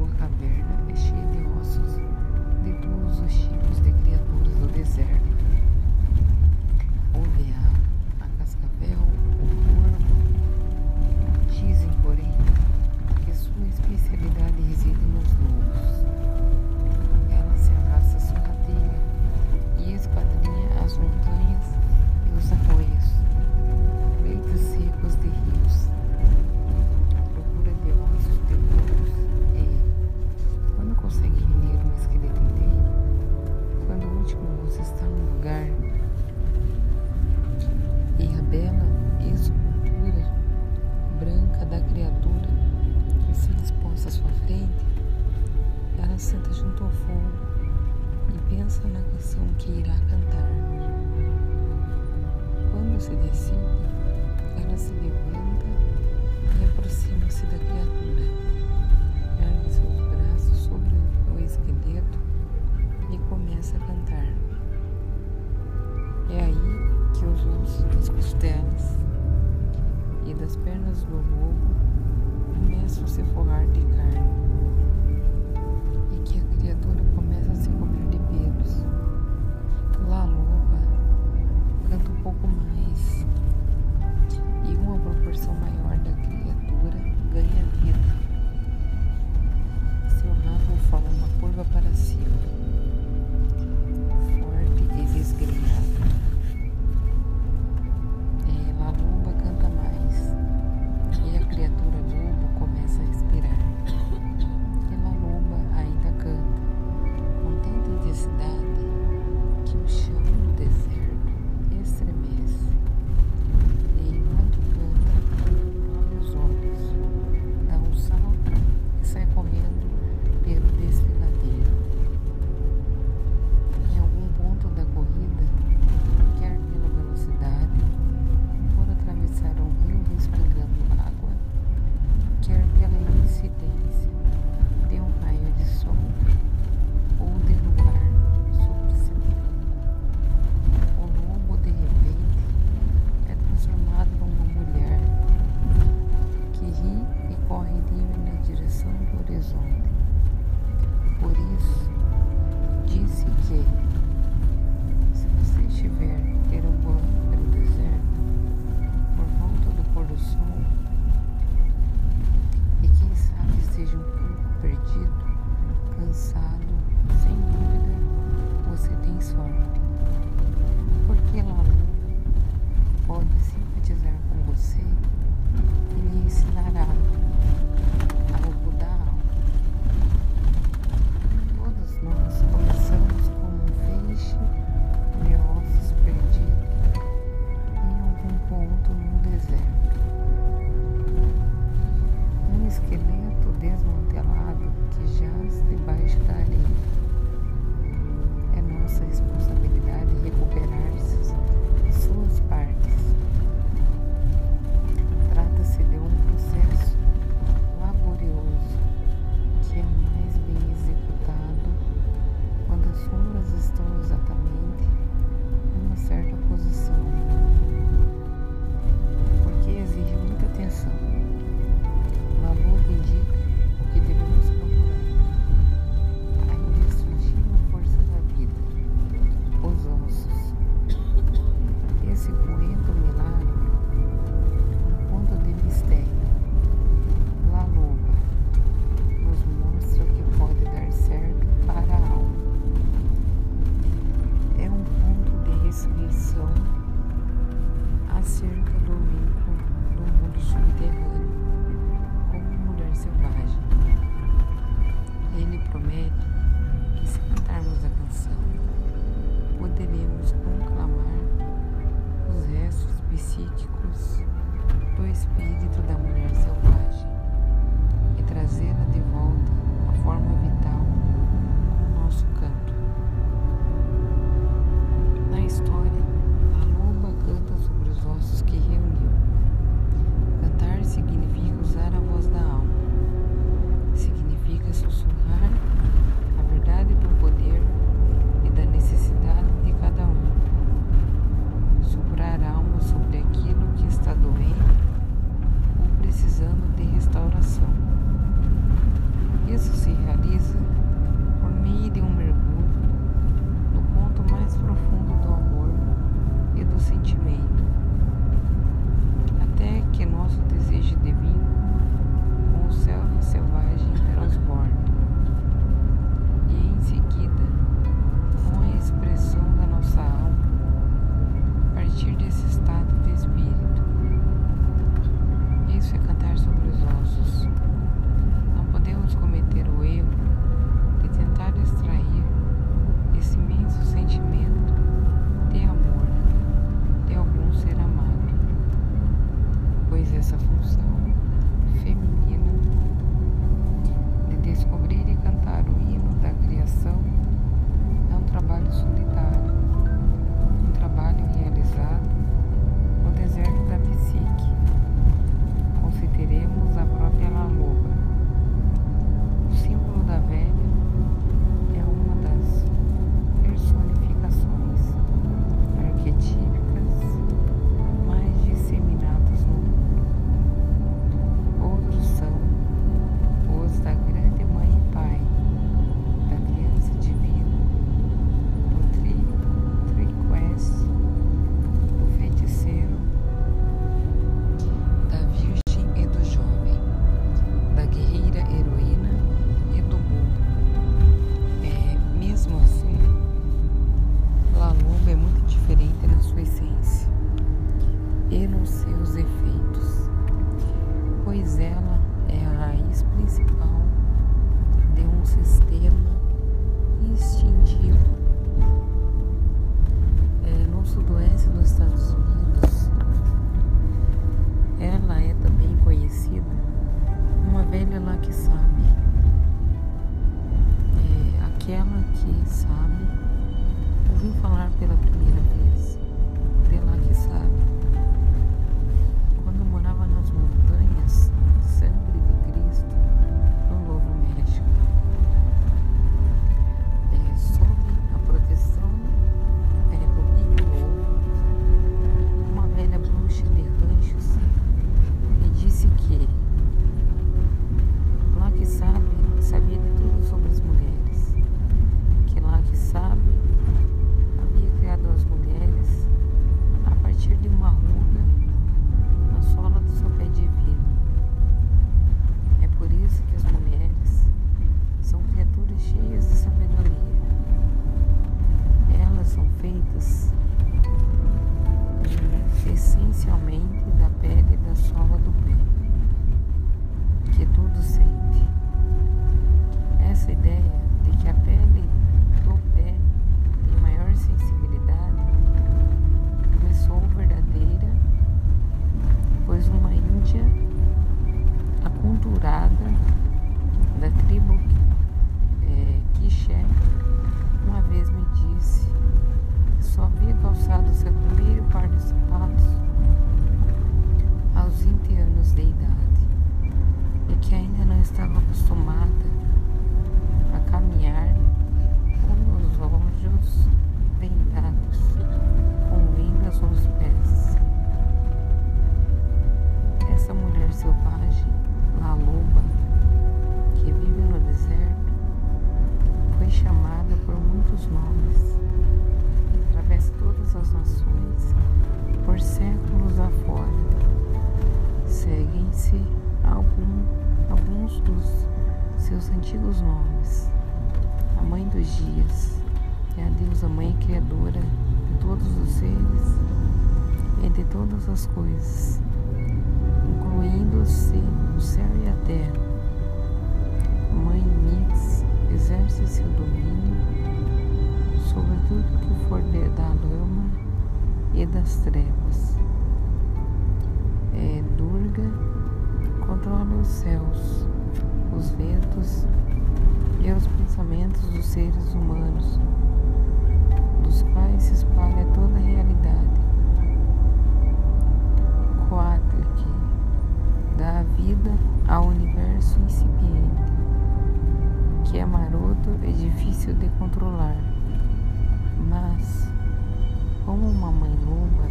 Sua caverna é se forrar de sabe? Ouviu falar pela primeira seus antigos nomes. A Mãe dos Dias é a deusa Mãe Criadora de todos os seres e de todas as coisas, incluindo-se o céu e a terra. Mãe Mix exerce seu domínio sobre tudo que for da lama e das trevas. É, Durga controla os céus, os ventos e os pensamentos dos seres humanos, dos quais se espalha toda a realidade. Coatlic dá vida ao universo incipiente, que é maroto e difícil de controlar, mas, como uma mãe loba,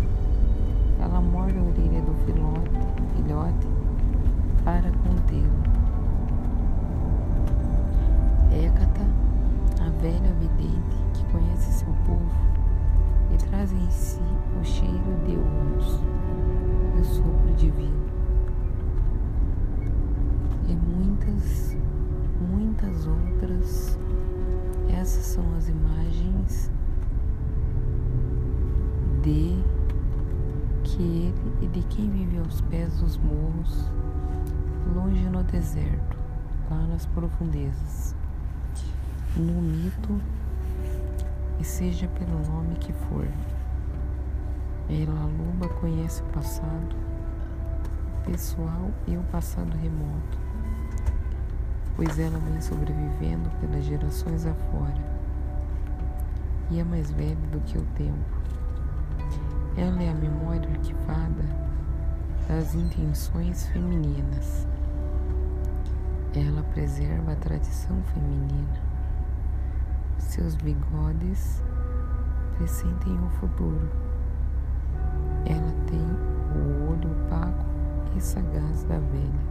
ela morde a orelha do filhote para contê-lo. Traz em si o cheiro de humus e o sopro divino. E muitas, muitas outras, essas são as imagens de que ele e de quem vive aos pés dos morros, longe no deserto, lá nas profundezas no mito e seja pelo nome que for. Ela Luba conhece o passado pessoal e o passado remoto, pois ela vem sobrevivendo pelas gerações afora e é mais velha do que o tempo. Ela é a memória arquivada das intenções femininas. Ela preserva a tradição feminina seus bigodes pressentem o futuro. Ela tem o olho opaco e sagaz da velha.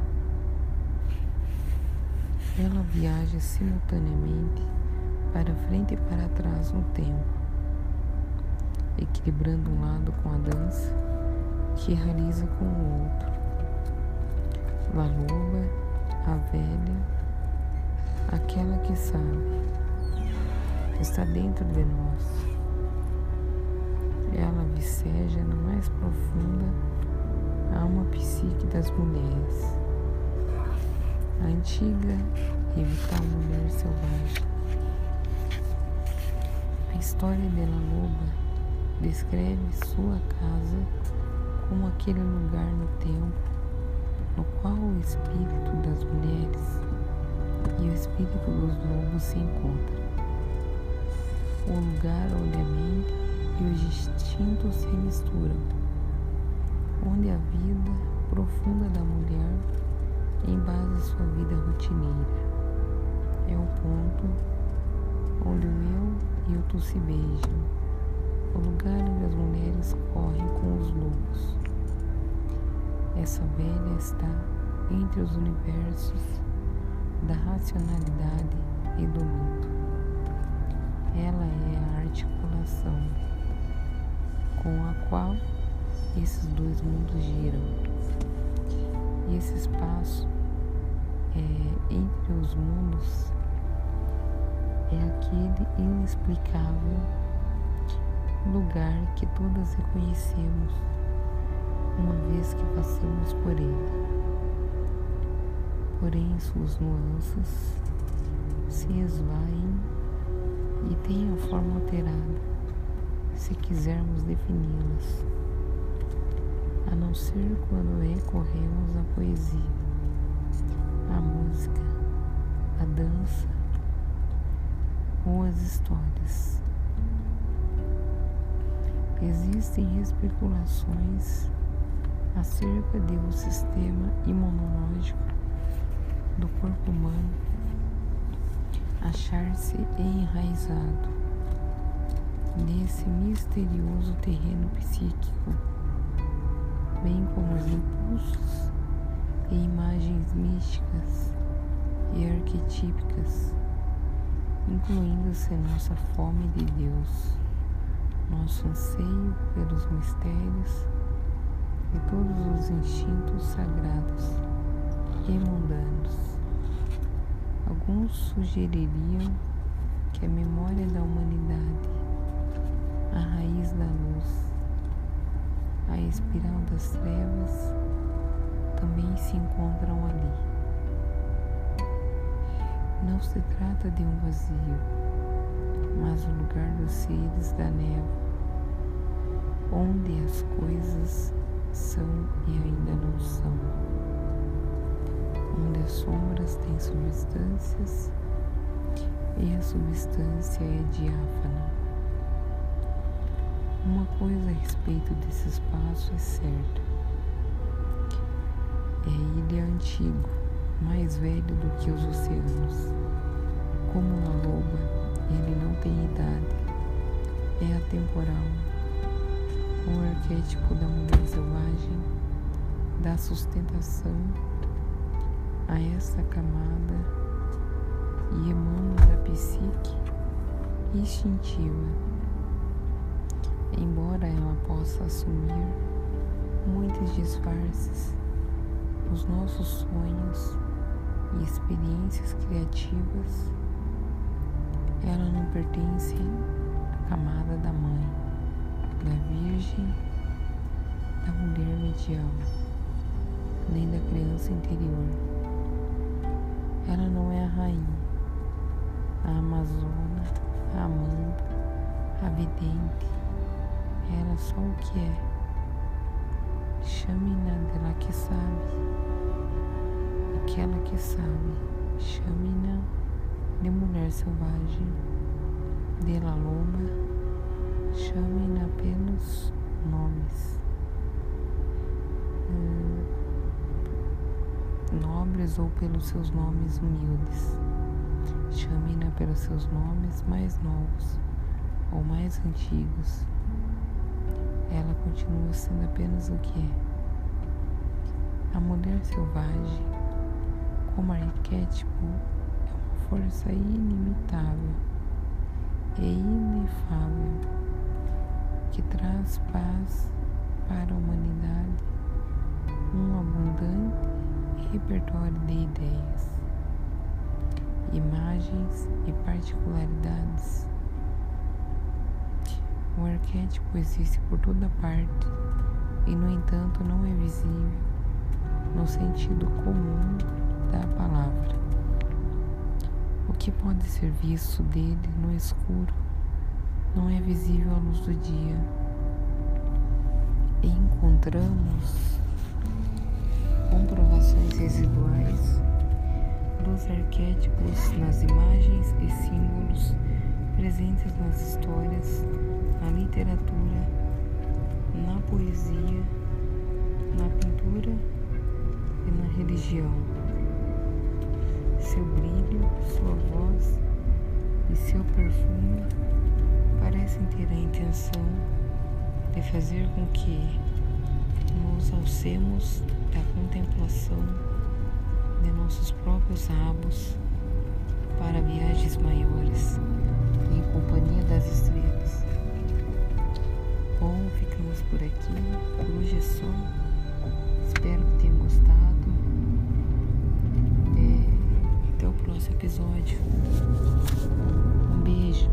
Ela viaja simultaneamente para frente e para trás no tempo, equilibrando um lado com a dança que realiza com o outro. La loba, a velha, aquela que sabe está dentro de nós. Ela viceja na mais profunda alma psique das mulheres. A antiga e vital mulher selvagem. A história de La Loba descreve sua casa como aquele lugar no tempo no qual o espírito das mulheres e o espírito dos lobos se encontram o lugar onde a mente e os instintos se misturam, onde a vida profunda da mulher embasa sua vida rotineira. É o ponto onde o eu e o tu se beijam, o lugar onde as mulheres correm com os lobos. Essa velha está entre os universos da racionalidade e do mito. Ela é a articulação com a qual esses dois mundos giram. E esse espaço é, entre os mundos é aquele inexplicável lugar que todas reconhecemos uma vez que passamos por ele. Porém, suas nuances se esvaem e a forma alterada, se quisermos defini-las, a não ser quando recorremos à poesia, à música, à dança ou às histórias. Existem especulações acerca de um sistema imunológico do corpo humano achar-se enraizado nesse misterioso terreno psíquico, bem como os impulsos e imagens místicas e arquetípicas, incluindo-se nossa fome de Deus, nosso anseio pelos mistérios e todos os instintos sagrados e mundanos. Alguns sugeririam que a memória da humanidade, a raiz da luz, a espiral das trevas, também se encontram ali. Não se trata de um vazio, mas o lugar dos seres da névoa, onde as coisas são e ainda não são onde as sombras têm substâncias e a substância é diáfana. Uma coisa a respeito desse espaço é certa. É ele antigo, mais velho do que os oceanos. Como uma loba, ele não tem idade, é atemporal. O arquétipo da mulher selvagem dá sustentação a essa camada e emana da psique instintiva, embora ela possa assumir muitos disfarces, os nossos sonhos e experiências criativas, ela não pertence à camada da mãe, da virgem, da mulher medial, nem da criança interior. Ela não é a rainha, a amazona, a amanda, a vidente. Ela só o que é. Chame-na dela que sabe. Aquela que sabe. Chame-na de mulher selvagem, de la loba. Chame-na pelos nomes. Hum, nobres ou pelos seus nomes humildes. Chame-na pelos seus nomes mais novos ou mais antigos. Ela continua sendo apenas o que é. A mulher selvagem, como arquétipo, é uma força ilimitável e inefável que traz paz para a humanidade, um abundante repertório de ideias, imagens e particularidades. O arquétipo existe por toda parte e, no entanto, não é visível no sentido comum da palavra. O que pode ser visto dele no escuro não é visível à luz do dia. E encontramos comprovações residuais dos arquétipos nas imagens e símbolos presentes nas histórias, na literatura, na poesia, na pintura e na religião. Seu brilho, sua voz e seu perfume parecem ter a intenção de fazer com que nos alcemos da contemplação de nossos próprios rabos para viagens maiores em companhia das estrelas. Bom, ficamos por aqui. Por hoje é só. Espero que tenham gostado. Até o próximo episódio. Um beijo.